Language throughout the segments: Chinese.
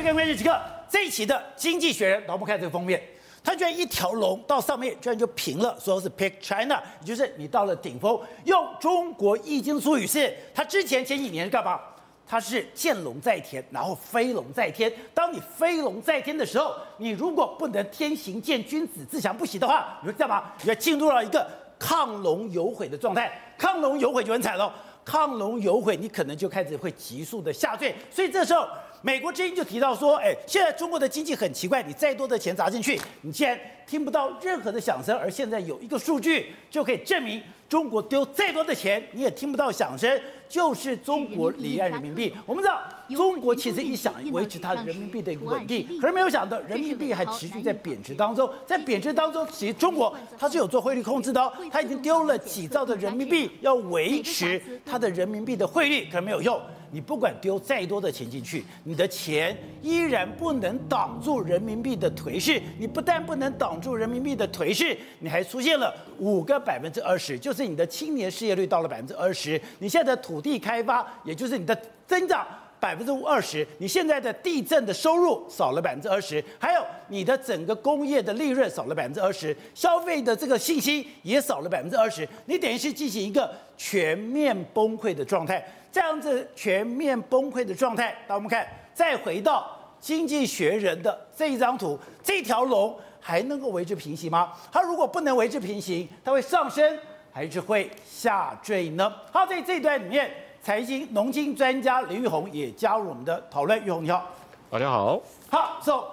去看关键时刻这一期的《经济学人》，我们看这个封面，它居然一条龙到上面居然就平了，说是 Pick China，也就是你到了顶峰。用中国易经术语是，它之前前几年是干嘛？它是见龙在田，然后飞龙在天。当你飞龙在天的时候，你如果不能天行健，君子自强不息的话，你会干嘛？你要进入到一个亢龙有悔的状态，亢龙有悔就很惨了。亢龙有悔，你可能就开始会急速的下坠。所以这时候，美国之音就提到说：“哎，现在中国的经济很奇怪，你再多的钱砸进去，你竟然听不到任何的响声。而现在有一个数据就可以证明。”中国丢再多的钱，你也听不到响声，就是中国离岸人民币。我们知道，中国其实一想维持它的人民币的一个稳定，可是没有想到人民币还持续在贬值当中。在贬值当中，其实中国它是有做汇率控制的哦，它已经丢了几兆的人民币，要维持它的人民币的汇率，可是没有用。你不管丢再多的钱进去，你的钱依然不能挡住人民币的颓势。你不但不能挡住人民币的颓势，你还出现了五个百分之二十，就是你的青年失业率到了百分之二十。你现在土地开发，也就是你的增长百分之二十。你现在的地政的收入少了百分之二十，还有你的整个工业的利润少了百分之二十，消费的这个信心也少了百分之二十。你等于是进行一个全面崩溃的状态。这样子全面崩溃的状态，那我们看，再回到《经济学人》的这一张图，这条龙还能够维持平行吗？它如果不能维持平行，它会上升还是会下坠呢？好，在这一段里面，财经农经专家林玉红也加入我们的讨论。玉红你好，大家好。好，so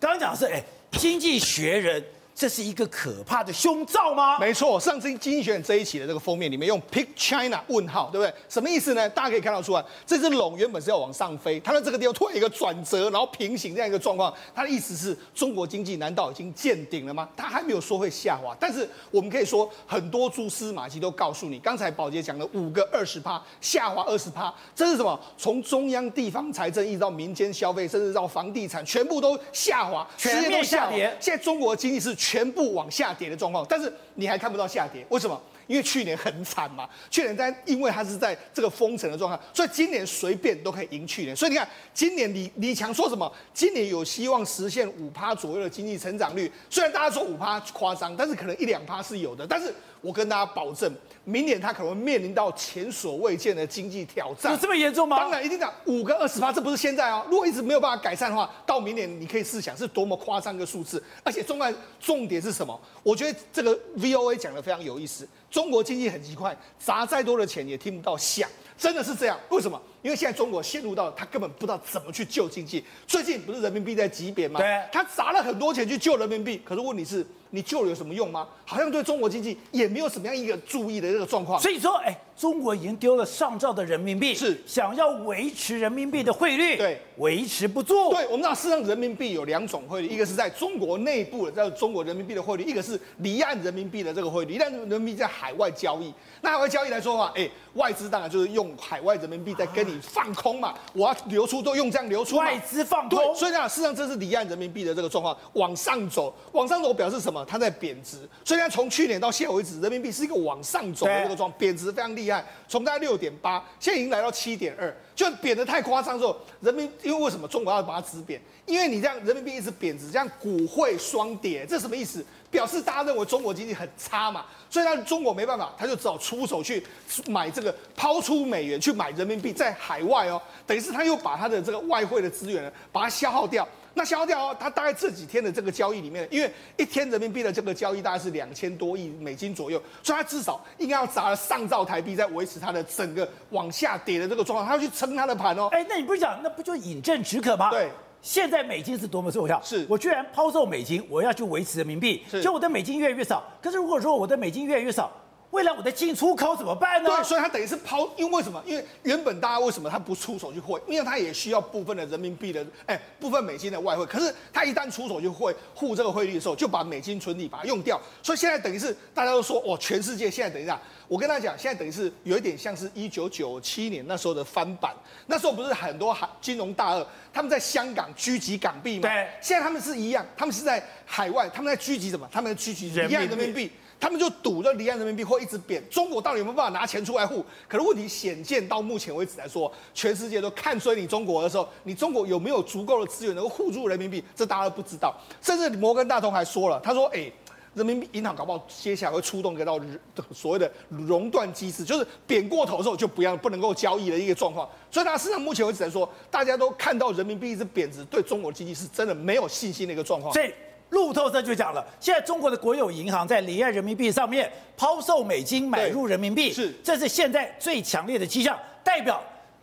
刚刚讲的是，哎，《经济学人》。这是一个可怕的凶兆吗？没错，上次经济学人这一期的这个封面里面用 Pick China 问号，对不对？什么意思呢？大家可以看到出来，这只龙原本是要往上飞，它的这个地方突然一个转折，然后平行这样一个状况，它的意思是中国经济难道已经见顶了吗？它还没有说会下滑，但是我们可以说很多蛛丝马迹都告诉你，刚才宝杰讲的五个二十趴下滑二十趴，这是什么？从中央地方财政一直到民间消费，甚至到房地产，全部都下滑，全面下跌。现在中国的经济是。全部往下跌的状况，但是你还看不到下跌，为什么？因为去年很惨嘛，去年但因为它是在这个封城的状态，所以今年随便都可以赢去年。所以你看，今年李李强说什么？今年有希望实现五趴左右的经济成长率。虽然大家说五趴夸张，但是可能一两趴是有的。但是我跟大家保证，明年他可能会面临到前所未见的经济挑战。有这么严重吗？当然一定讲五跟二十趴，这不是现在哦。如果一直没有办法改善的话，到明年你可以试想是多么夸张的数字。而且重点重点是什么？我觉得这个 VOA 讲的非常有意思。中国经济很奇怪，砸再多的钱也听不到响，真的是这样？为什么？因为现在中国陷入到他根本不知道怎么去救经济。最近不是人民币在急贬吗？对，他砸了很多钱去救人民币，可是问题是。你救了有什么用吗？好像对中国经济也没有什么样一个注意的这个状况。所以说，哎，中国已经丢了上兆的人民币，是想要维持人民币的汇率，对，维持不住。对，我们知道，事实上人民币有两种汇率，一个是在中国内部的叫中国人民币的汇率，一个是离岸人民币的这个汇率。离岸人民币在海外交易，那海外交易来说的话，哎，外资当然就是用海外人民币在跟你放空嘛，我要流出都用这样流出。外资放空，所以呢，事实上这是离岸人民币的这个状况往上走，往上走表示什么？它在贬值。所以呢，从去年到现在为止，人民币是一个往上走的这个状，贬值非常厉害，从大概六点八，现在已经来到七点二，就贬得太夸张之后，人民因为为什么中国要把它止贬？因为你这样人民币一直贬值，这样股汇双跌，这什么意思？表示大家认为中国经济很差嘛，所以呢，中国没办法，他就只好出手去买这个抛出美元去买人民币，在海外哦，等于是他又把他的这个外汇的资源呢，把它消耗掉。那消耗掉哦，他大概这几天的这个交易里面，因为一天人民币的这个交易大概是两千多亿美金左右，所以他至少应该要砸了上兆台币在维持它的整个往下跌的这个状况，他要去撑他的盘哦。哎，那你不是讲，那不就饮鸩止渴吗？对，现在美金是多么重要，是我居然抛售美金，我要去维持人民币，所以我的美金越来越少。可是如果说我的美金越来越少，未来我的进出口怎么办呢？对，所以他等于是抛，因为为什么？因为原本大家为什么他不出手去汇？因为他也需要部分的人民币的，哎，部分美金的外汇。可是他一旦出手去汇护这个汇率的时候，就把美金存底把它用掉。所以现在等于是大家都说，哦，全世界现在等一下，我跟他讲，现在等于是有一点像是一九九七年那时候的翻版。那时候不是很多海金融大鳄他们在香港狙击港币吗？对，现在他们是一样，他们是在海外，他们在狙击什么？他们在狙击离岸人民币。他们就赌着离岸人民币会一直贬，中国到底有没有办法拿钱出来护？可是问题显见到目前为止来说，全世界都看衰你中国的时候，你中国有没有足够的资源能够护住人民币？这大家都不知道。甚至摩根大通还说了，他说：“哎，人民币银行搞不好接下来会出动一个到所谓的熔断机制，就是贬过头之后就不要不能够交易的一个状况。”所以，他事实上目前为止来说，大家都看到人民币一直贬值，对中国经济是真的没有信心的一个状况。路透社就讲了，现在中国的国有银行在离岸人民币上面抛售美金，买入人民币，是，这是现在最强烈的迹象，代表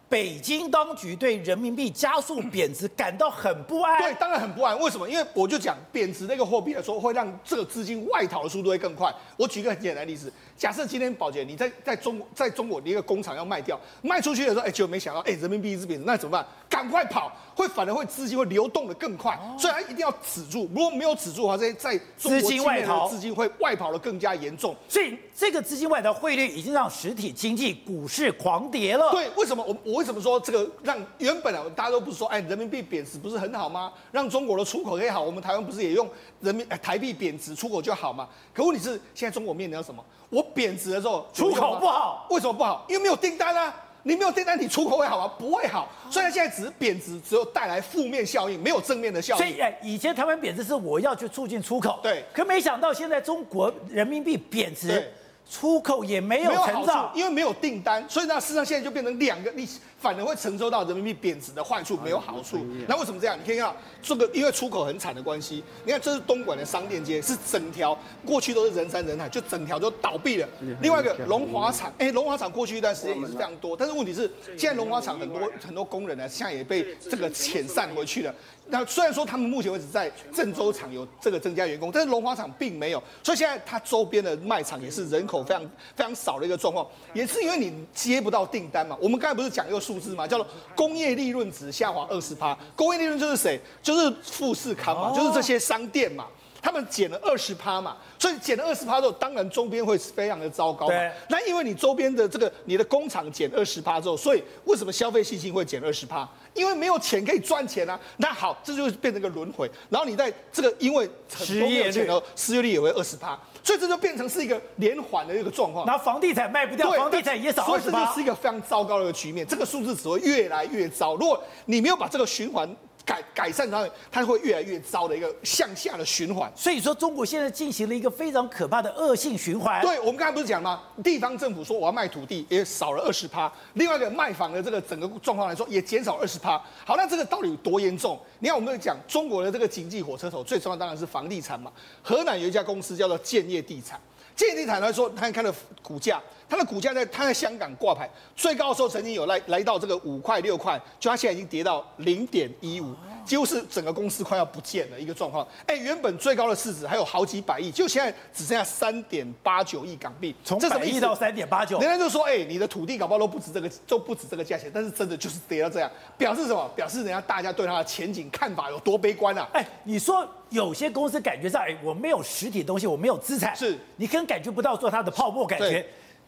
北京当局对人民币加速贬值感到很不安。对，当然很不安。为什么？因为我就讲贬值那个货币来说，会让这个资金外逃的速度会更快。我举一个很简单的例子。假设今天宝洁你在在中在中国的一个工厂要卖掉，卖出去的时候，哎，结果没想到，哎，人民币一直贬值，那怎么办？赶快跑，会反而会资金会流动的更快，所以它一定要止住。如果没有止住的话，这些在中国境内的资金会外跑的更加严重。所以这个资金外逃汇率已经让实体经济股市狂跌了。对，为什么我我为什么说这个让原本啊大家都不是说，哎，人民币贬值不是很好吗？让中国的出口可以好，我们台湾不是也用人民台币贬值出口就好吗？可问题是现在中国面临到什么？我贬值的时候出口不好，为什么不好？因为没有订单啊！你没有订单，你出口会好吗？不会好。虽然现在只是贬值，只有带来负面效应，没有正面的效应。所以，哎，以前台湾贬值是我要去促进出口，对。可没想到现在中国人民币贬值，出口也没有成长，因为没有订单，所以呢事实上现在就变成两个利息。反而会承受到人民币贬值的坏处，没有好处。那为什么这样？你可以看到这个，因为出口很惨的关系。你看，这是东莞的商店街，是整条过去都是人山人海，就整条都倒闭了。另外一个龙华厂，哎，龙华厂过去一段时间也是非常多，但是问题是，现在龙华厂很多很多工人呢，现在也被这个遣散回去了。那虽然说他们目前为止在郑州厂有这个增加员工，但是龙华厂并没有，所以现在它周边的卖场也是人口非常非常少的一个状况，也是因为你接不到订单嘛。我们刚才不是讲一个数字嘛，叫做工业利润值下滑二十趴。工业利润就是谁？就是富士康嘛，就是这些商店嘛，他们减了二十趴嘛，所以减了二十趴之后，当然周边会非常的糟糕嘛。那因为你周边的这个你的工厂减二十趴之后，所以为什么消费信心会减二十趴？因为没有钱可以赚钱啊，那好，这就变成一个轮回。然后你在这个因为很多没有钱的失业率也会二十趴，所以这就变成是一个连环的一个状况。然后房地产卖不掉，房地产也少，所以这就是一个非常糟糕的一个局面。这个数字只会越来越糟。如果你没有把这个循环。改改善它，它会越来越糟的一个向下的循环。所以说，中国现在进行了一个非常可怕的恶性循环。对，我们刚才不是讲吗？地方政府说我要卖土地，也少了二十趴。另外一个卖房的这个整个状况来说，也减少二十趴。好，那这个到底有多严重？你看，我们讲中国的这个经济火车头，最重要当然是房地产嘛。河南有一家公司叫做建业地产，建业地产来说，他看的股价。它的股价在它在香港挂牌最高的时候，曾经有来来到这个五块六块，就它现在已经跌到零点一五，几乎是整个公司快要不见了一个状况。哎，原本最高的市值还有好几百亿，就现在只剩下三点八九亿港币，从百亿到三点八九。人家就说，哎，你的土地搞不好都不止这个，都不止这个价钱。但是真的就是跌到这样，表示什么？表示人家大家对它的前景看法有多悲观啊！哎，你说有些公司感觉上，哎，我没有实体东西，我没有资产，是你可能感觉不到做它的泡沫感觉。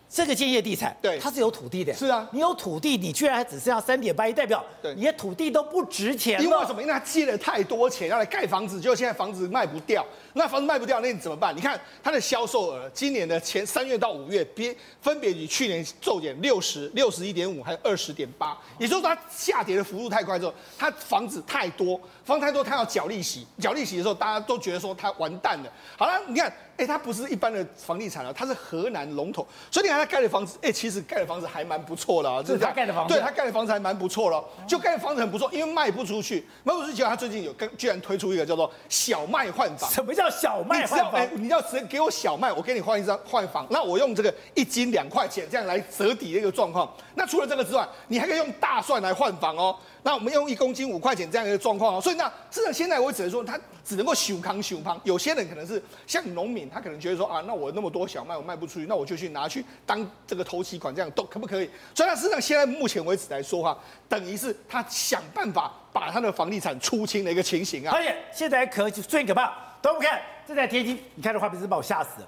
这个建业地产，对，它是有土地的。是啊，你有土地，你居然还只剩下三点八亿，代表你的土地都不值钱了。因为什么？因为他借了太多钱要来盖房子，结果现在房子卖不掉。那房子卖不掉，那你怎么办？你看它的销售额，今年的前三月到五月，别分别与去年骤减六十六十一点五，还有二十点八。也就是说，它下跌的幅度太快之后，它房子太多，房子太多，它要缴利息，缴利息的时候，大家都觉得说它完蛋了。好了，你看。哎，它不是一般的房地产啊，它是河南龙头，所以你看它盖的房子，哎，其实盖的房子还蛮不错的啊。这是他盖的房子，对，他盖的房子还蛮不错了，就盖的房子很不错，因为卖不出去，卖不出去，结果他最近有跟居然推出一个叫做小麦换房。什么叫小麦换房？哎，你要直接给我小麦，我给你换一张换房，那我用这个一斤两块钱这样来折抵的一个状况。那除了这个之外，你还可以用大蒜来换房哦。那我们用一公斤五块钱这样一个状况哦，所以那至少现在我只能说，他只能够熊扛熊康。有些人可能是像农民，他可能觉得说啊，那我那么多小麦我卖不出去，那我就去拿去当这个头期款，这样都可不可以？所以他事实上现在目前为止来说哈，等于是他想办法把他的房地产出清的一个情形啊。而且现在可最可怕，都不看，这台天津，你看这画面是把我吓死了。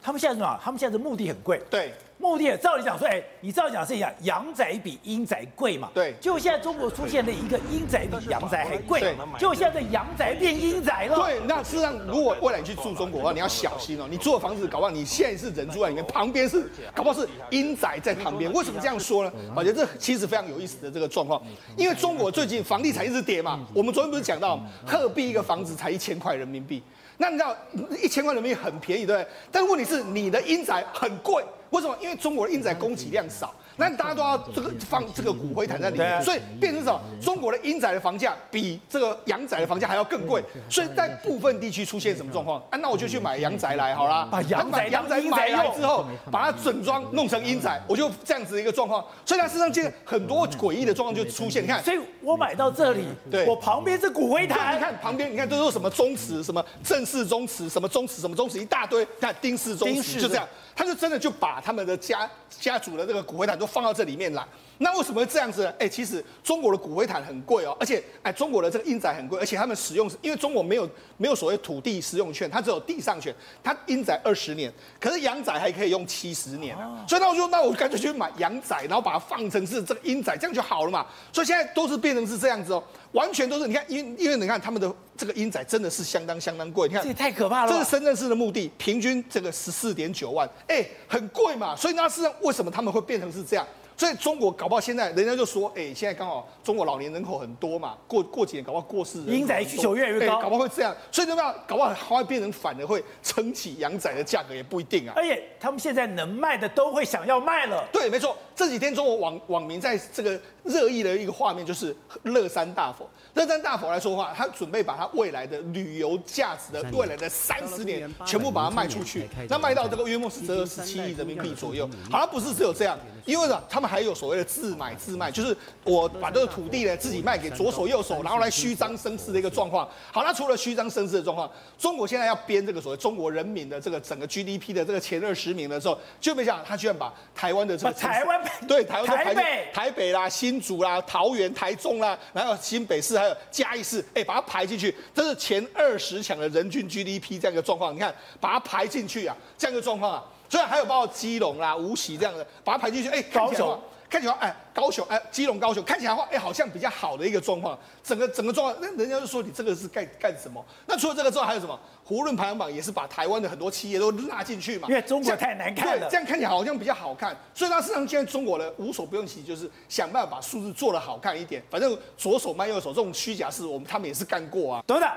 他们现在什么？他们现在的目的很贵，对。目的也照理讲说，哎，你照理讲是讲阳宅比阴宅贵嘛？对。就现在中国出现了一个阴宅比阳宅还贵，对。就现在的阳宅变阴宅了。对，那事实上，如果未来你去住中国的话，你要小心哦。你住的房子，搞不好你现在是人住在里面，旁边是，搞不好是阴宅在旁边。为什么这样说呢？我觉得这其实非常有意思的这个状况，因为中国最近房地产一直跌嘛。我们昨天不是讲到，鹤壁一个房子才一千块人民币。那你知道一千万人民币很便宜，对不对？但问题是你的英仔很贵，为什么？因为中国的英仔供给量少。那大家都要这个放这个骨灰坛在里面，所以变成什么？中国的阴宅的房价比这个阳宅的房价还要更贵，所以在部分地区出现什么状况？啊，那我就去买阳宅来好啦，把阳宅阳宅买来之后，把它整装弄成阴宅，我就这样子一个状况。所以它事实上现在很多诡异的状况就出现。你看，所以我买到这里，对，我旁边是骨灰坛，你看旁边，你看都是什么宗祠，什么正式宗祠，什么宗祠，什么宗祠一大堆，看丁氏宗祠就这样。他就真的就把他们的家家族的这个骨灰坛都放到这里面来。那为什么会这样子呢？哎、欸，其实中国的骨灰坛很贵哦，而且哎，中国的这个阴宅很贵，而且他们使用是因为中国没有没有所谓土地使用权，它只有地上权。它阴宅二十年，可是阳宅还可以用七十年啊。所以那我就那我干脆去买阳宅，然后把它放成是这个阴宅，这样就好了嘛。所以现在都是变成是这样子哦，完全都是你看，因因为你看他们的这个英仔真的是相当相当贵，你看这也太可怕了。这是深圳市的墓地，平均这个十四点九万，哎、欸，很贵嘛。所以那事实上为什么他们会变成是这样？所以中国搞不好现在人家就说，哎、欸，现在刚好中国老年人口很多嘛，过过几年搞不好过世人，阴宅需求越来越高，欸、搞不好会这样。所以怎么样？搞不好还会变成反而会撑起阳宅的价格，也不一定啊。而且他们现在能卖的都会想要卖了。对，没错。这几天中国网网民在这个热议的一个画面就是乐山大佛。乐山大佛来说的话，他准备把他未来的旅游价值的未来的三十年全部把它卖出去，那卖到这个约莫是折合十七亿人民币左右。好，像不是只有这样，因为呢，他们还有所谓的自买自卖，就是我把这个土地呢自己卖给左手右手，然后来虚张声势的一个状况。好，那除了虚张声势的状况，中国现在要编这个所谓中国人民的这个整个 GDP 的这个前二十名的时候，就没想到他居然把台湾的这个台湾对台湾台北台北啦、新竹啦、桃园、台中啦，然后新北市。还有嘉义市，哎、把它排进去，这是前二十强的人均 GDP 这样一个状况。你看，把它排进去啊，这样一个状况啊。虽然还有包括基隆啦、无锡这样的，把它排进去，哎、欸，高雄。看起来哎，高雄哎，基隆高雄看起来的话哎，好像比较好的一个状况。整个整个状况，那人家就说你这个是干干什么？那除了这个之外，还有什么？胡润排行榜也是把台湾的很多企业都拉进去嘛。因为中国太难看了，对，这样看起来好像比较好看。所以它事实上现在中国的无所不用其极，就是想办法把数字做得好看一点。反正左手卖右手这种虚假事，我们他们也是干过啊。等等，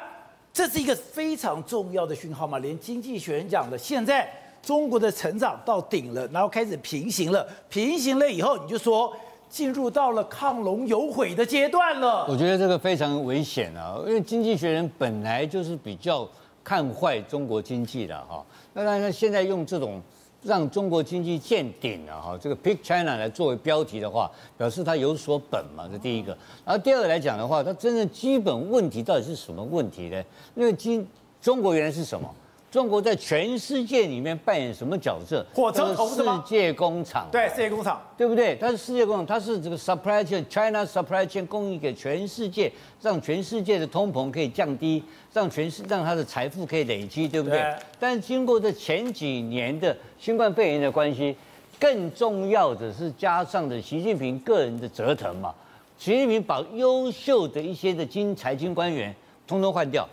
这是一个非常重要的讯号嘛？连经济学人讲的现在。中国的成长到顶了，然后开始平行了，平行了以后，你就说进入到了亢龙有悔的阶段了。我觉得这个非常危险啊，因为经济学人本来就是比较看坏中国经济的哈。那当然现在用这种让中国经济见顶了哈，这个 Pick China 来作为标题的话，表示它有所本嘛，这第一个。然后第二个来讲的话，它真正基本问题到底是什么问题呢？因为今中国原来是什么？中国在全世界里面扮演什么角色？火车头是吗？世界工厂。对，世界工厂，对不对？它是世界工厂，它是这个 supply chain，China supply chain 供应给全世界，让全世界的通膨可以降低，让全世让它的财富可以累积，对不对？对。但是经过这前几年的新冠肺炎的关系，更重要的是加上的习近平个人的折腾嘛。习近平把优秀的一些的经财经官员通通换掉，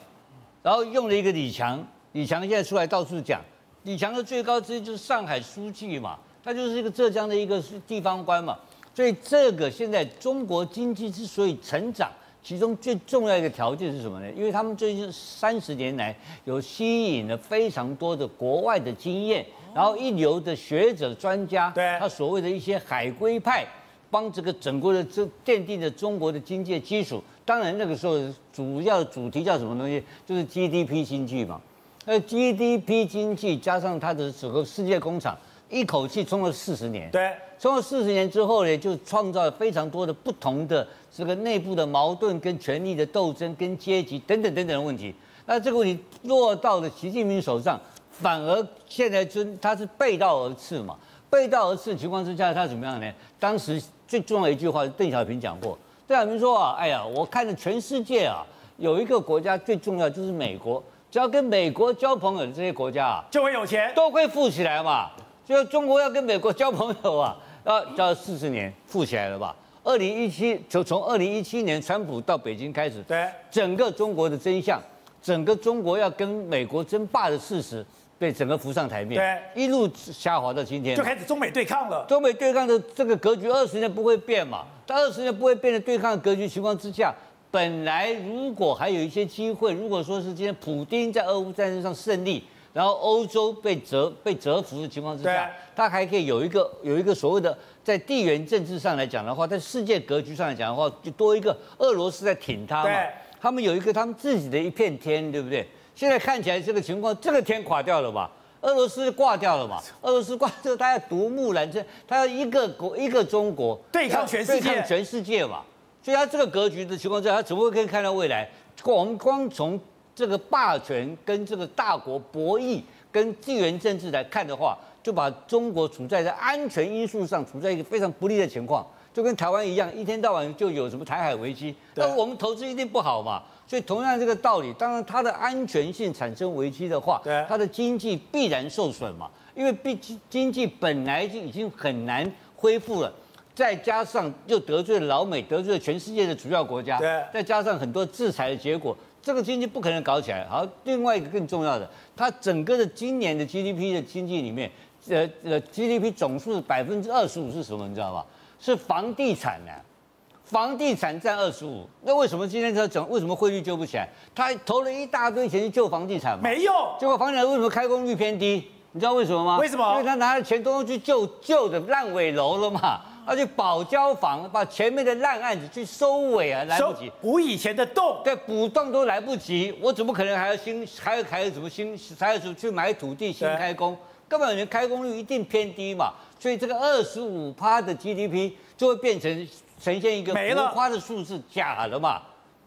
然后用了一个李强。李强现在出来到处讲，李强的最高职就是上海书记嘛，他就是一个浙江的一个地方官嘛，所以这个现在中国经济之所以成长，其中最重要一个条件是什么呢？因为他们最近三十年来有吸引了非常多的国外的经验，然后一流的学者专家，对，他所谓的一些海归派，帮这个整个的这奠定了中国的经济基础。当然那个时候主要主题叫什么东西？就是 GDP 经济嘛。那 GDP 经济加上它的整个世界工厂，一口气冲了四十年。对，冲了四十年之后呢，就创造了非常多的不同的这个内部的矛盾、跟权力的斗争、跟阶级等等等等的问题。那这个问题落到了习近平手上，反而现在就他是背道而驰嘛。背道而驰的情况之下，他怎么样呢？当时最重要的一句话，邓小平讲过。邓小平说啊，哎呀，我看着全世界啊，有一个国家最重要就是美国。只要跟美国交朋友的这些国家啊，就会有钱，都会富起来嘛。就中国要跟美国交朋友啊，要交四十年，富起来了吧？二零一七就从二零一七年川普到北京开始，对，整个中国的真相，整个中国要跟美国争霸的事实，被整个浮上台面，对，一路下滑到今天，就开始中美对抗了。中美对抗的这个格局，二十年不会变嘛？在二十年不会变的对抗格局情况之下，本来如果还有一些机会，如果说是今天普丁在俄乌战争上胜利。然后欧洲被折被折服的情况之下，他还可以有一个有一个所谓的在地缘政治上来讲的话，在世界格局上来讲的话，就多一个俄罗斯在挺他嘛。他们有一个他们自己的一片天，对不对？现在看起来这个情况，这个天垮掉了吧？俄罗斯挂掉了嘛？俄罗斯挂掉，他要独木难支，他要一个国一个中国对抗全世界，对抗全世界嘛。所以他这个格局的情况之下，他怎么会可以看到未来？我们光从这个霸权跟这个大国博弈，跟地缘政治来看的话，就把中国处在在安全因素上处在一个非常不利的情况，就跟台湾一样，一天到晚就有什么台海危机，那我们投资一定不好嘛。所以同样这个道理，当然它的安全性产生危机的话，它的经济必然受损嘛，因为毕竟经济本来就已经很难恢复了，再加上又得罪了老美，得罪了全世界的主要国家，对再加上很多制裁的结果。这个经济不可能搞起来。好，另外一个更重要的，它整个的今年的 GDP 的经济里面，呃呃，GDP 总数百分之二十五是什么？你知道吧？是房地产呢、啊，房地产占二十五。那为什么今天他讲为什么汇率救不起来？他投了一大堆钱去救房地产，没用。结果房地产为什么开工率偏低？你知道为什么吗？为什么？因为他拿的钱都去救旧的烂尾楼了嘛。他去保交房，把前面的烂案子去收尾啊，来不及补以前的洞，对，补洞都来不及，我怎么可能还要新，还要还有什么新，还要去买土地新开工？根本人开工率一定偏低嘛，所以这个二十五趴的 GDP 就会变成呈现一个浮夸的数字，假的嘛。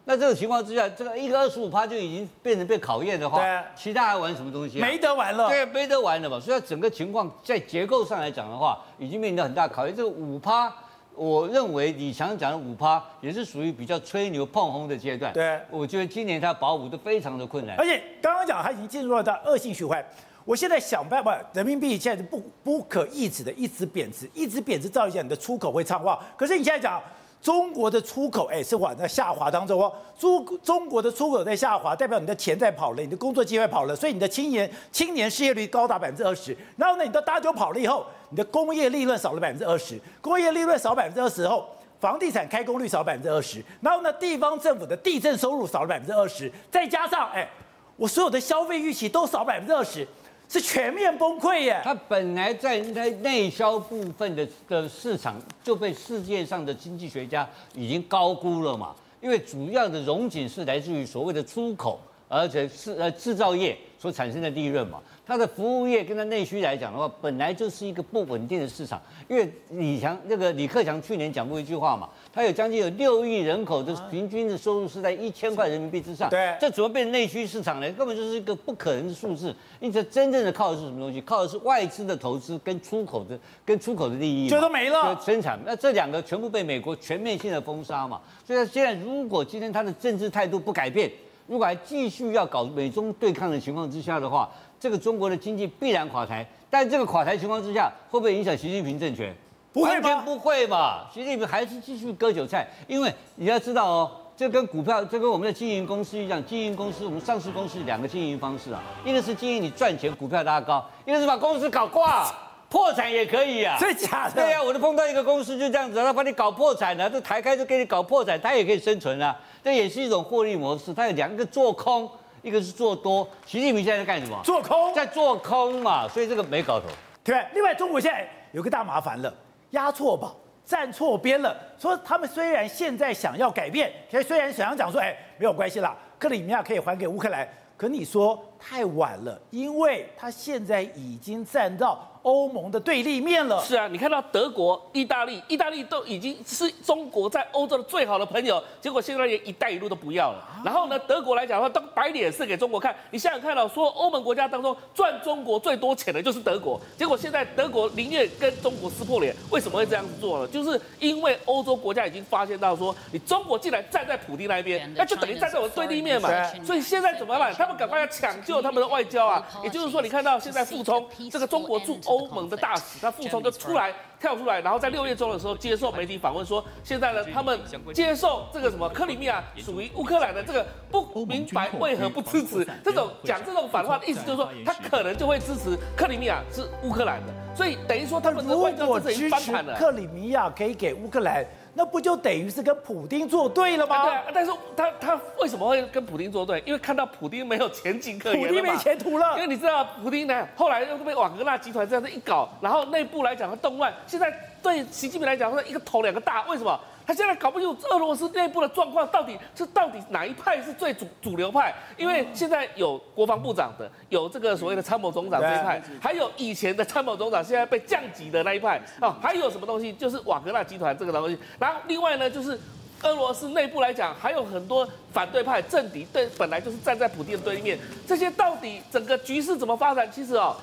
那这个情况之下，这个一个二十五趴就已经变成被考验的话，对，其他还玩什么东西、啊？没得玩了。对，没得玩了嘛。所以整个情况在结构上来讲的话，已经面临到很大考验。这个五趴，我认为李强讲的五趴也是属于比较吹牛碰红的阶段。对，我觉得今年他保五都非常的困难。而且刚刚讲他已经进入了到恶性循环。我现在想办法，人民币现在是不不可抑制的一直贬值，一直贬值，造成你的出口会畅旺。可是你现在讲。中国的出口哎是往在下滑当中哦，中中国的出口在下滑，代表你的钱在跑了，你的工作机会跑了，所以你的青年青年失业率高达百分之二十。然后呢，你的大酒跑了以后，你的工业利润少了百分之二十，工业利润少百分之二十后，房地产开工率少百分之二十，然后呢，地方政府的地政收入少了百分之二十，再加上哎，我所有的消费预期都少百分之二十。是全面崩溃耶！它本来在在内销部分的的市场就被世界上的经济学家已经高估了嘛，因为主要的融景是来自于所谓的出口，而且是呃制造业所产生的利润嘛。它的服务业跟它内需来讲的话，本来就是一个不稳定的市场。因为李强那个李克强去年讲过一句话嘛，他有将近有六亿人口的平均的收入是在一千块人民币之上。对，这怎么变成内需市场呢？根本就是一个不可能的数字。因此，真正的靠的是什么东西？靠的是外资的投资跟出口的跟出口的利益。这都没了。生产，那这两个全部被美国全面性的封杀嘛。所以，现在如果今天他的政治态度不改变，如果还继续要搞美中对抗的情况之下的话，这个中国的经济必然垮台，但这个垮台情况之下，会不会影响习近平政权？不会，完全不会吧？习近平还是继续割韭菜，因为你要知道哦，这跟股票，这跟我们的经营公司一样，经营公司，我们上市公司两个经营方式啊，一个是经营你赚钱，股票拉高，一个是把公司搞挂，破产也可以啊。真假的？对呀、啊，我都碰到一个公司就这样子，他把你搞破产了，这台开就给你搞破产，他也可以生存啊，这也是一种获利模式。他有两个做空。一个是做多，习近平现在在干什么？做空，在做空嘛，所以这个没搞头。对，另外中国现在有个大麻烦了，押错宝，站错边了。说他们虽然现在想要改变，虽然想要讲说，哎，没有关系啦，克里米亚可以还给乌克兰，可你说太晚了，因为他现在已经站到。欧盟的对立面了。是啊，你看到德国、意大利，意大利都已经是中国在欧洲的最好的朋友，结果现在连“一带一路”都不要了。然后呢，德国来讲的话，都摆脸色给中国看。你想想看到，说欧盟国家当中赚中国最多钱的就是德国，结果现在德国宁愿跟中国撕破脸，为什么会这样子做呢？就是因为欧洲国家已经发现到说，你中国既然站在普丁那边，那就等于站在我的对立面嘛。所以现在怎么办？他他们赶快要抢救他们的外交啊。也就是说，你看到现在傅聪这个中国驻欧盟的大使，他傅聪就出来跳出来，然后在六月中的时候接受媒体访问说，现在呢，他们接受这个什么克里米亚属于乌克兰的这个不明白为何不支持这种讲这种反话的意思，就是说他可能就会支持克里米亚是乌克兰的，所以等于说他们的外交政策已经翻盘了。克里米亚可以给乌克兰。那不就等于是跟普丁作对了吗？对啊，但是他他为什么会跟普丁作对？因为看到普丁没有前景可言了，普丁没前途了。因为你知道，普丁呢，后来又被瓦格纳集团这样子一搞，然后内部来讲的动乱，现在对习近平来讲，说一个头两个大，为什么？他现在搞不清楚俄罗斯内部的状况，到底是到底哪一派是最主主流派？因为现在有国防部长的，有这个所谓的参谋总长这一派，还有以前的参谋总长现在被降级的那一派啊，还有什么东西？就是瓦格纳集团这个东西。然后另外呢，就是俄罗斯内部来讲，还有很多反对派政敌，对，本来就是站在普京的对面。这些到底整个局势怎么发展？其实哦。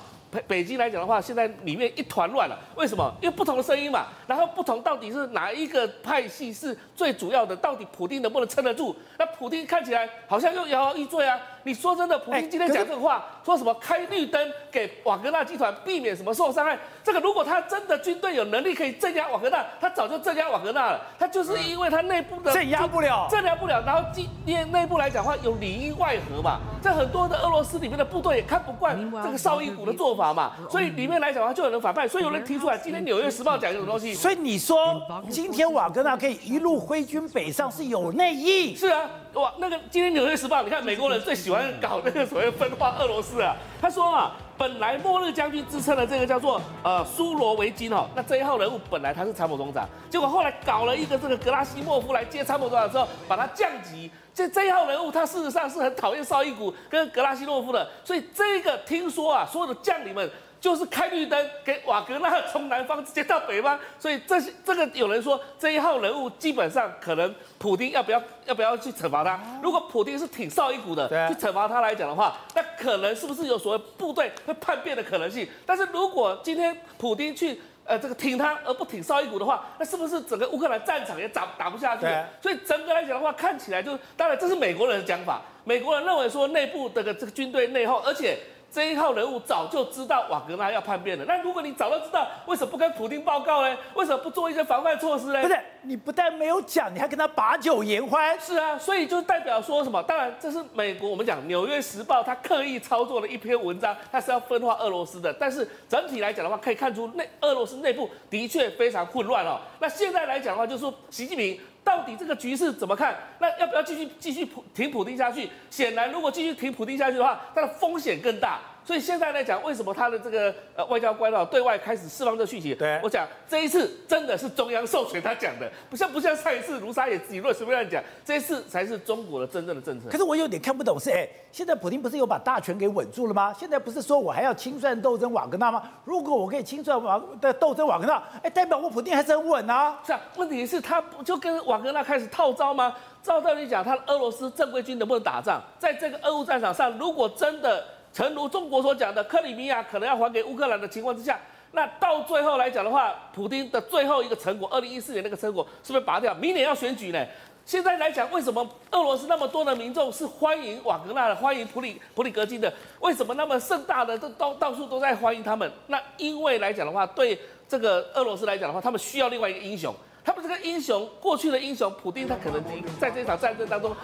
北京来讲的话，现在里面一团乱了。为什么？因为不同的声音嘛。然后不同到底是哪一个派系是最主要的？到底普丁能不能撑得住？那普丁看起来好像又摇摇欲坠啊。你说真的，普京今天讲这个话，说什么开绿灯给瓦格纳集团，避免什么受伤害？这个如果他真的军队有能力可以镇压瓦格纳，他早就镇压瓦格纳了。他就是因为他内部的 镇压不了，镇压不了。然后今内内部来讲的话，有里应外合嘛。在很多的俄罗斯里面的部队也看不惯这个绍伊古的做法嘛，所以里面来讲的话就有人反叛。所以有人提出来，今天《纽约时报》讲这种东西。所以你说今天瓦格纳可以一路挥军北上是有内应？是啊。哇，那个今天《纽约时报》，你看美国人最喜欢搞那个所谓分化俄罗斯啊。他说啊，本来末日将军之称的这个叫做呃苏罗维金哦，那这一号人物本来他是参谋总长，结果后来搞了一个这个格拉西莫夫来接参谋总长之后，把他降级。这这一号人物他事实上是很讨厌绍伊古跟格拉西诺夫的，所以这个听说啊，所有的将领们。就是开绿灯给瓦格纳从南方直接到北方，所以这些这个有人说这一号人物基本上可能普丁要不要要不要去惩罚他？如果普丁是挺绍伊古的，去惩罚他来讲的话，那可能是不是有所谓部队会叛变的可能性？但是如果今天普丁去呃这个挺他而不挺绍伊古的话，那是不是整个乌克兰战场也打打不下去？所以整个来讲的话，看起来就当然这是美国人的讲法，美国人认为说内部的这个军队内耗，而且。这一号人物早就知道瓦格纳要叛变了。那如果你早就知道，为什么不跟普京报告呢？为什么不做一些防范措施呢？不是，你不但没有讲，你还跟他把酒言欢。是啊，所以就代表说什么？当然，这是美国我们讲《纽约时报》他刻意操作的一篇文章，他是要分化俄罗斯的。但是整体来讲的话，可以看出内俄罗斯内部的确非常混乱哦。那现在来讲的话，就是说习近平。到底这个局势怎么看？那要不要继续继续普挺普丁下去？显然，如果继续停普丁下去的话，它的风险更大。所以现在来讲，为什么他的这个呃外交官啊对外开始释放这讯息？对，我讲这一次真的是中央授权 他讲的，不像不像上一次卢沙野自己乱随便乱讲，这一次才是中国的真正的政策。可是我有点看不懂是，哎，现在普京不是有把大权给稳住了吗？现在不是说我还要清算斗争瓦格纳吗？如果我可以清算瓦的斗争瓦格纳，哎，代表我普京还是很稳啊。是啊，问题是他不就跟瓦格纳开始套招吗？照道理讲，他的俄罗斯正规军能不能打仗？在这个俄乌战场上，如果真的。诚如中国所讲的，克里米亚可能要还给乌克兰的情况之下，那到最后来讲的话，普丁的最后一个成果，二零一四年那个成果是不是拔掉？明年要选举呢？现在来讲，为什么俄罗斯那么多的民众是欢迎瓦格纳的，欢迎普里普里格金的？为什么那么盛大的都到到处都在欢迎他们？那因为来讲的话，对这个俄罗斯来讲的话，他们需要另外一个英雄。他们这个英雄，过去的英雄普丁，他可能在这场战争当中，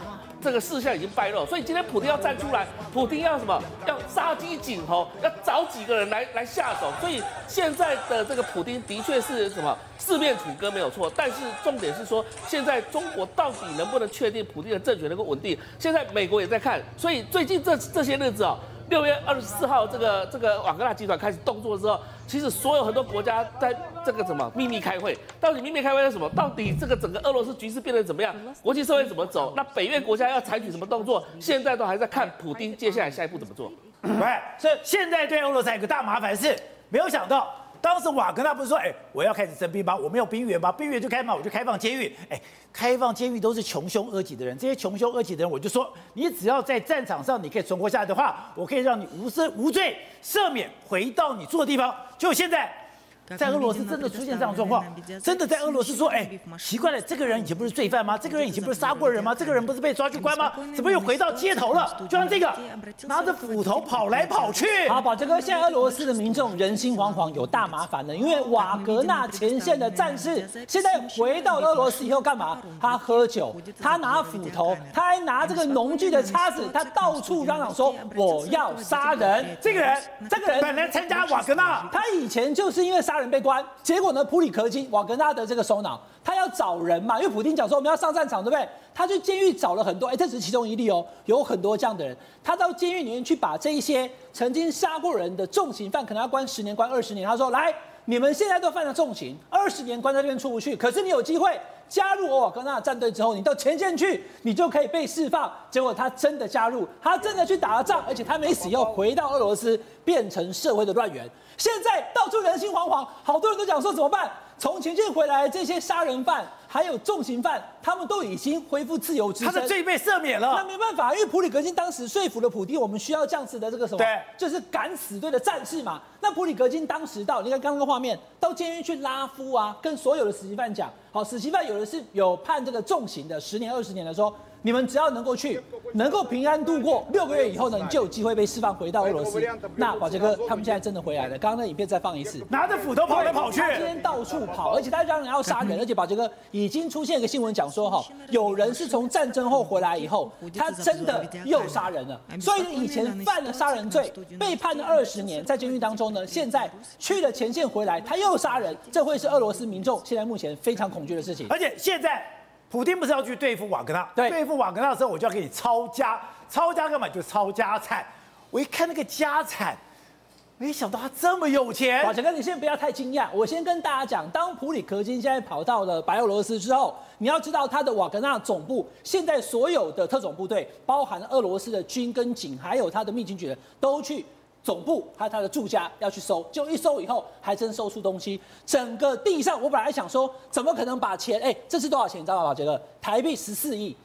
这个事项已经败露，所以今天普京要站出来，普京要什么？要杀鸡儆猴，要找几个人来来下手。所以现在的这个普京的确是什么？四面楚歌没有错，但是重点是说，现在中国到底能不能确定普京的政权能够稳定？现在美国也在看，所以最近这这些日子啊。六月二十四号，这个这个瓦格纳集团开始动作之后，其实所有很多国家在这个什么秘密开会，到底秘密开会是什么？到底这个整个俄罗斯局势变得怎么样？国际社会怎么走？那北约国家要采取什么动作？现在都还在看普丁接下来下一步怎么做。喂，所以现在对俄罗斯有个大麻烦是，没有想到。当时瓦格纳不是说，哎，我要开始征兵吗？我没有兵员吗？兵员就开放，我就开放监狱。哎，开放监狱都是穷凶恶极的人，这些穷凶恶极的人，我就说，你只要在战场上你可以存活下来的话，我可以让你无罪无罪赦免，回到你住的地方。就现在，在俄罗斯真的出现这样的状况，真的在俄罗斯说，哎，奇怪了，这个人以前不是罪犯吗？这个人以前不是杀过人吗？这个人不是被抓去关吗？怎么又回到街头了？就像这个拿着斧头跑来跑去。好，宝杰哥，现在俄罗斯的民众人心惶惶，有大麻烦了，因为瓦格纳前线的战士现在回到俄罗斯以后干嘛？他喝酒，他拿斧头，他还拿这个农具的叉子，他到处嚷嚷说我要杀人。这个人，这个人本来参加瓦格纳，他以前就是因为杀人被关，结果呢，普里克金，瓦格纳德这个首脑，他要找人嘛，因为普丁讲说我们要上战场，对不对？他去监狱找了很多，哎，这只是其中一例哦，有很多这样的人，他到监狱里面去把这一些曾经杀过人的重刑犯，可能要关十年、关二十年，他说来。你们现在都犯了重刑，二十年关在这边出不去。可是你有机会加入瓦格纳战队之后，你到前线去，你就可以被释放。结果他真的加入，他真的去打了仗，而且他没死，又回到俄罗斯，变成社会的乱源。现在到处人心惶惶，好多人都讲说怎么办？从前线回来这些杀人犯，还有重刑犯，他们都已经恢复自由之身，他的罪被赦免了。那没办法，因为普里格金当时说服了普丁，我们需要这样子的这个什么？对，就是敢死队的战士嘛。那普里格金当时到，你看刚刚的画面，到监狱去拉夫啊，跟所有的死刑犯讲，好，死刑犯有的是有判这个重刑的，十年、二十年的说。你们只要能够去，能够平安度过六个月以后呢，你就有机会被释放回到俄罗斯。那宝杰哥他们现在真的回来了，刚刚那影片再放一次，拿着斧头跑来跑去，他今天到处跑，而且他让人要杀人，而且宝杰哥已经出现一个新闻讲说哈，有人是从战争后回来以后，他真的又杀人了。所以以前犯了杀人罪，被判了二十年，在监狱当中呢，现在去了前线回来，他又杀人，这会是俄罗斯民众现在目前非常恐惧的事情。而且现在。普京不是要去对付瓦格纳？对，对付瓦格纳的时候，我就要给你抄家，抄家干嘛？就抄家产。我一看那个家产，没想到他这么有钱。宝强哥，你先不要太惊讶。我先跟大家讲，当普里克金现在跑到了白俄罗斯之后，你要知道他的瓦格纳总部，现在所有的特种部队，包含俄罗斯的军跟警，还有他的秘警局的，都去。总部还有他的住家要去搜，就一搜以后还真搜出东西。整个地上，我本来想说，怎么可能把钱？哎，这是多少钱？你知道吗？宝杰哥，台币十四亿，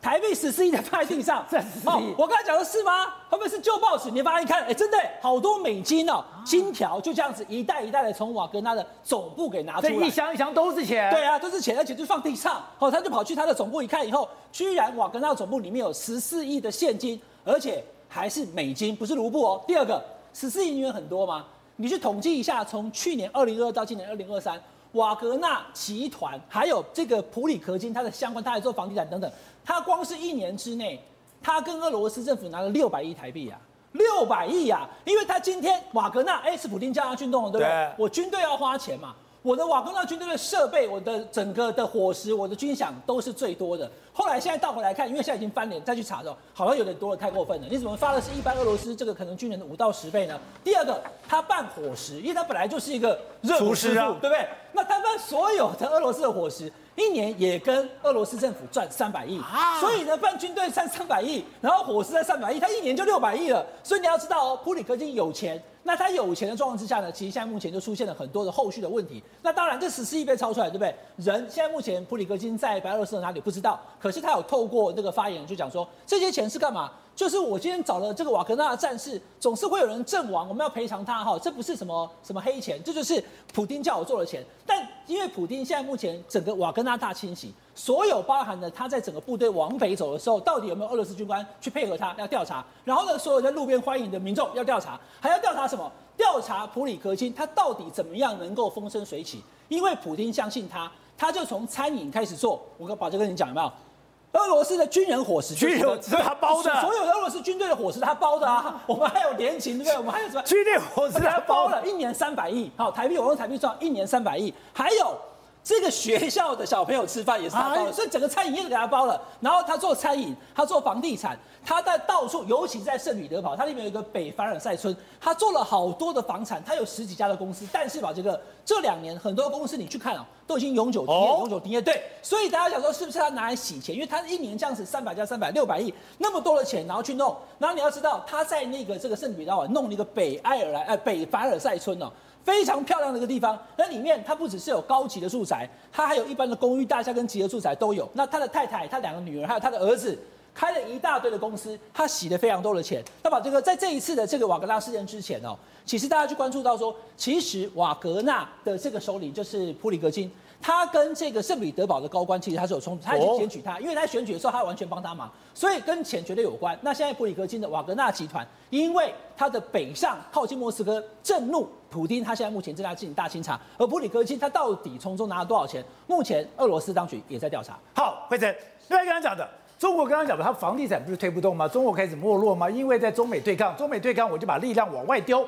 台币十四亿在放在地上。这 十四亿，我刚才讲的是吗？后面是旧报纸？你发现一看，哎，真的好多美金哦，金条就这样子一袋一袋的从瓦格纳的总部给拿出来，这一箱一箱都是钱。对啊，都是钱，而且就放地上。哦，他就跑去他的总部一看以后，居然瓦格纳总部里面有十四亿的现金，而且。还是美金，不是卢布哦。第二个，十四亿元很多吗？你去统计一下，从去年二零二二到今年二零二三，瓦格纳集团还有这个普里克金，它的相关，它还做房地产等等，它光是一年之内，它跟俄罗斯政府拿了六百亿台币啊，六百亿啊！因为它今天瓦格纳，哎，是普京叫他去弄的，对不对？对我军队要花钱嘛。我的瓦格纳军队的设备，我的整个的伙食，我的军饷都是最多的。后来现在倒回来看，因为现在已经翻脸，再去查的时候，好像有点多了，太过分了。你怎么发的是一般俄罗斯这个可能军人的五到十倍呢？第二个，他办伙食，因为他本来就是一个热厨师啊，对不对？那他办所有的俄罗斯的伙食，一年也跟俄罗斯政府赚三百亿，所以呢，办军队赚三百亿，然后伙食在三百亿，他一年就六百亿了。所以你要知道哦，普里戈金有钱。那他有钱的状况之下呢，其实现在目前就出现了很多的后续的问题。那当然，这十四亿被抄出来，对不对？人现在目前普里戈金在白俄罗斯的哪里不知道，可是他有透过那个发言就讲说，这些钱是干嘛？就是我今天找了这个瓦格纳的战士，总是会有人阵亡，我们要赔偿他哈，这不是什么什么黑钱，这就是普丁叫我做的钱。但因为普丁现在目前整个瓦格纳大清洗，所有包含了他在整个部队往北走的时候，到底有没有俄罗斯军官去配合他要调查？然后呢，所有在路边欢迎的民众要调查，还要调查什么？调查普里格金他到底怎么样能够风生水起？因为普丁相信他，他就从餐饮开始做。我跟宝杰跟你讲有没有？俄罗斯的军人伙食，军人是他包的，所有的俄罗斯军队的伙食他包的啊。我们还有联勤，对不对？我们还有什么？军队伙食他包了，一年三百亿。好，台币我用台币算，一年三百亿。还有这个学校的小朋友吃饭也是他包的，所以整个餐饮业都给他包了。然后他做餐饮，他做房地产。他在到处，尤其在圣彼得堡，他那边有一个北凡尔赛村，他做了好多的房产，他有十几家的公司。但是吧，这个这两年很多公司你去看哦，都已经永久停业，永久停业。对，所以大家想说是不是他拿来洗钱？因为他一年这样子三百加三百六百亿那么多的钱，然后去弄。然后你要知道他在那个这个圣彼得堡弄了一个北爱尔兰呃北凡尔赛村哦，非常漂亮的一个地方。那里面它不只是有高级的住宅，它还有一般的公寓大厦跟集合住宅都有。那他的太太、他两个女儿还有他的儿子。开了一大堆的公司，他洗了非常多的钱。那把这个在这一次的这个瓦格纳事件之前哦，其实大家就关注到说，其实瓦格纳的这个首领就是普里格金。他跟这个圣彼得堡的高官其实他是有冲突，他已经检举他，因为他选举的时候他完全帮他忙，所以跟钱绝对有关。那现在普里格金的瓦格纳集团，因为他的北上靠近莫斯科，震怒普丁，他现在目前正在进行大清查。而普里格金他到底从中拿了多少钱？目前俄罗斯当局也在调查。好，惠贞，另外刚刚讲的，中国刚刚讲的，他房地产不是推不动吗？中国开始没落吗？因为在中美对抗，中美对抗，我就把力量往外丢，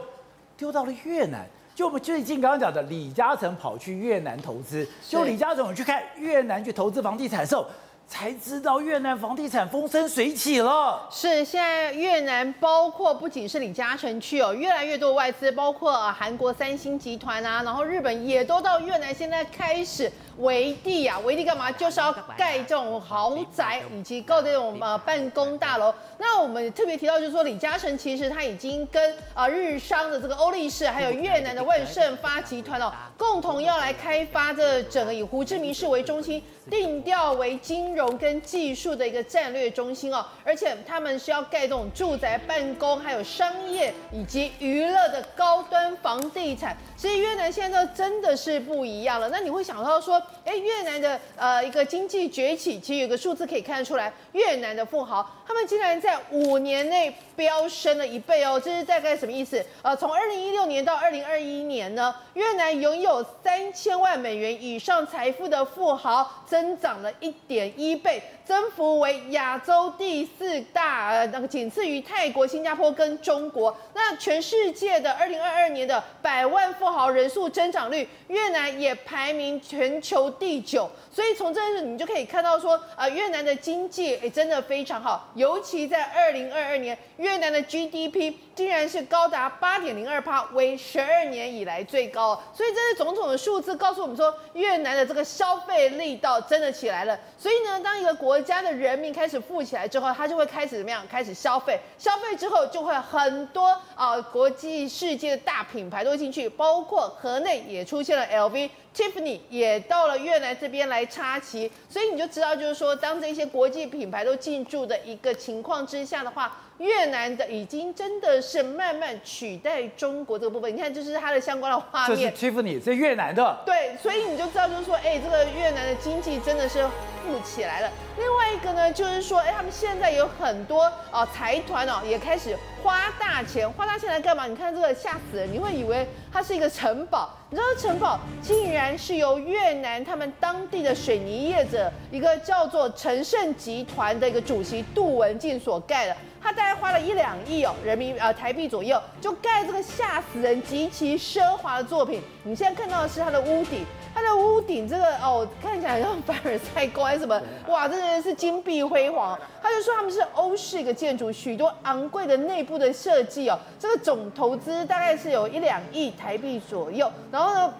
丢到了越南。就最近刚刚讲的，李嘉诚跑去越南投资，就李嘉诚有去看越南去投资房地产的时候，才知道越南房地产风生水起了。是，现在越南包括不仅是李嘉诚去哦，越来越多外资，包括韩国三星集团啊，然后日本也都到越南，现在开始。围地啊，围地干嘛？就是要盖这种豪宅，以及搞这种呃办公大楼。那我们特别提到，就是说李嘉诚其实他已经跟啊日商的这个欧力士，还有越南的万盛发集团哦，共同要来开发这整个以胡志明市为中心，定调为金融跟技术的一个战略中心哦。而且他们是要盖这种住宅、办公，还有商业以及娱乐的高端房地产。所以越南现在真的是不一样了。那你会想到说，哎，越南的呃一个经济崛起，其实有个数字可以看得出来，越南的富豪他们竟然在五年内飙升了一倍哦，这是大概什么意思？呃，从二零一六年到二零二一年呢，越南拥有三千万美元以上财富的富豪增长了一点一倍，增幅为亚洲第四大，呃，那个仅次于泰国、新加坡跟中国。那全世界的二零二二年的百万富豪人数增长率，越南也排名全球第九。所以从这里你就可以看到说，呃，越南的经济诶真的非常好，尤其在二零二二年，越南的 GDP 竟然是高达八点零二趴，为十二年以来最高。所以这是种种的数字告诉我们说，越南的这个消费力道真的起来了。所以呢，当一个国家的人民开始富起来之后，他就会开始怎么样？开始消费，消费之后就会很多啊、国际世界的大品牌都会进去，包括河内也出现了 LV。Tiffany 也到了越南这边来插旗，所以你就知道，就是说，当这些国际品牌都进驻的一个情况之下的话，越南的已经真的是慢慢取代中国这个部分。你看，这是它的相关的画面。这是 Tiffany，是越南的。对，所以你就知道，就是说，哎，这个越南的经济真的是富起来了。另外一个呢，就是说，哎，他们现在有很多啊财团哦，也开始花大钱，花大钱来干嘛？你看这个吓死人，你会以为它是一个城堡。你知道城堡竟然是由越南他们当地的水泥业者，一个叫做成盛集团的一个主席杜文静所盖的。他大概花了一两亿哦人民呃台币左右，就盖这个吓死人、极其奢华的作品。你现在看到的是他的屋顶，他的屋顶这个哦看起来像凡尔赛宫还是什么？哇，真的是金碧辉煌。他就说他们是欧式一个建筑，许多昂贵的内部的设计哦，这个总投资大概是有一两亿台币左右。然后呢，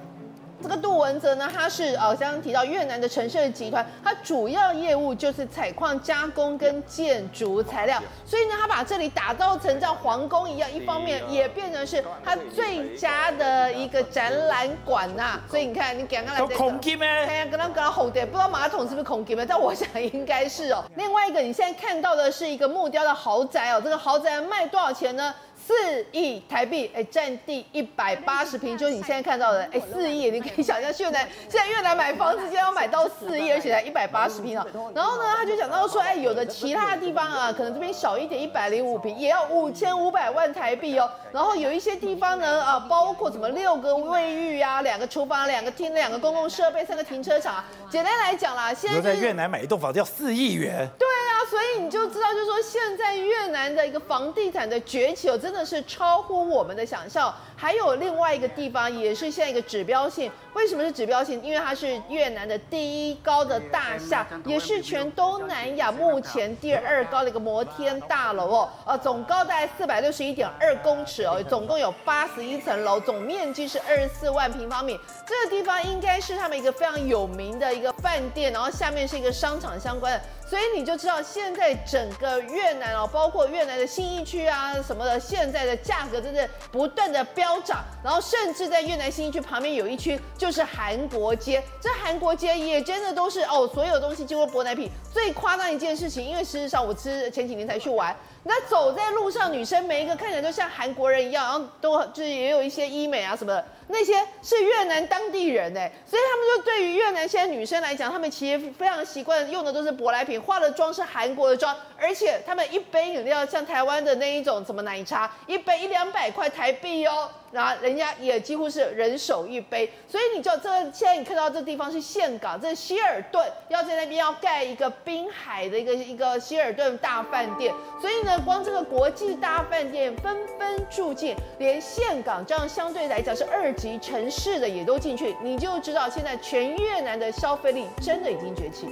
这个杜文泽呢，他是呃刚刚提到越南的成盛集团，他主要业务就是采矿加工跟建筑材料，所以呢，他把这里打造成像皇宫一样，一方面也变成是他最佳的一个展览馆呐。所以你看，你刚刚来这个，孔金咩？哎呀，刚刚刚刚红的，不知道马桶是不是孔金咩？但我想应该是哦。另外一个，你现在看到的是一个木雕的豪宅哦，这个豪宅卖多少钱呢？四亿台币，哎，占地一百八十平，就是你现在看到的，哎，四亿，你可以想象，越南现在越南买房子，竟然要买到四亿，而且才一百八十平啊。然后呢，他就讲到说，哎，有的其他的地方啊，可能这边小一点，一百零五平，也要五千五百万台币哦。然后有一些地方呢，啊，包括什么六个卫浴啊，两个厨房，两个厅，两个公共设备，三个停车场啊。简单来讲啦，现在、就是、在越南买一栋房子要四亿元。对啊，所以你就知道，就是说现在越南的一个房地产的崛起哦，真的是超乎我们的想象。还有另外一个地方，也是现在一个指标性。为什么是指标性？因为它是越南的第一高的大厦，也是全东南亚目前第二高的一个摩天大楼哦。呃，总高大概四百六十一点二公尺哦，总共有八十一层楼，总面积是二十四万平方米。这个地方应该是他们一个非常有名的一个饭店，然后下面是一个商场相关的。所以你就知道，现在整个越南哦，包括越南的新一区啊什么的，现在的价格真的不断的飙涨，然后甚至在越南信义区旁边有一区就是韩国街，这韩国街也真的都是哦，所有东西经过舶来品。最夸张一件事情，因为事实上我吃前几年才去玩。那走在路上，女生每一个看起来都像韩国人一样，然后都就是也有一些医美啊什么的，那些是越南当地人哎，所以他们就对于越南现在女生来讲，他们其实非常习惯用的都是舶来品，化的妆是韩国的妆，而且他们一杯饮料像台湾的那一种什么奶茶，一杯一两百块台币哦。然后人家也几乎是人手一杯，所以你就这个现在你看到这地方是岘港，这希尔顿要在那边要盖一个滨海的一个一个希尔顿大饭店，所以呢，光这个国际大饭店纷纷住进，连岘港这样相对来讲是二级城市的也都进去，你就知道现在全越南的消费力真的已经崛起。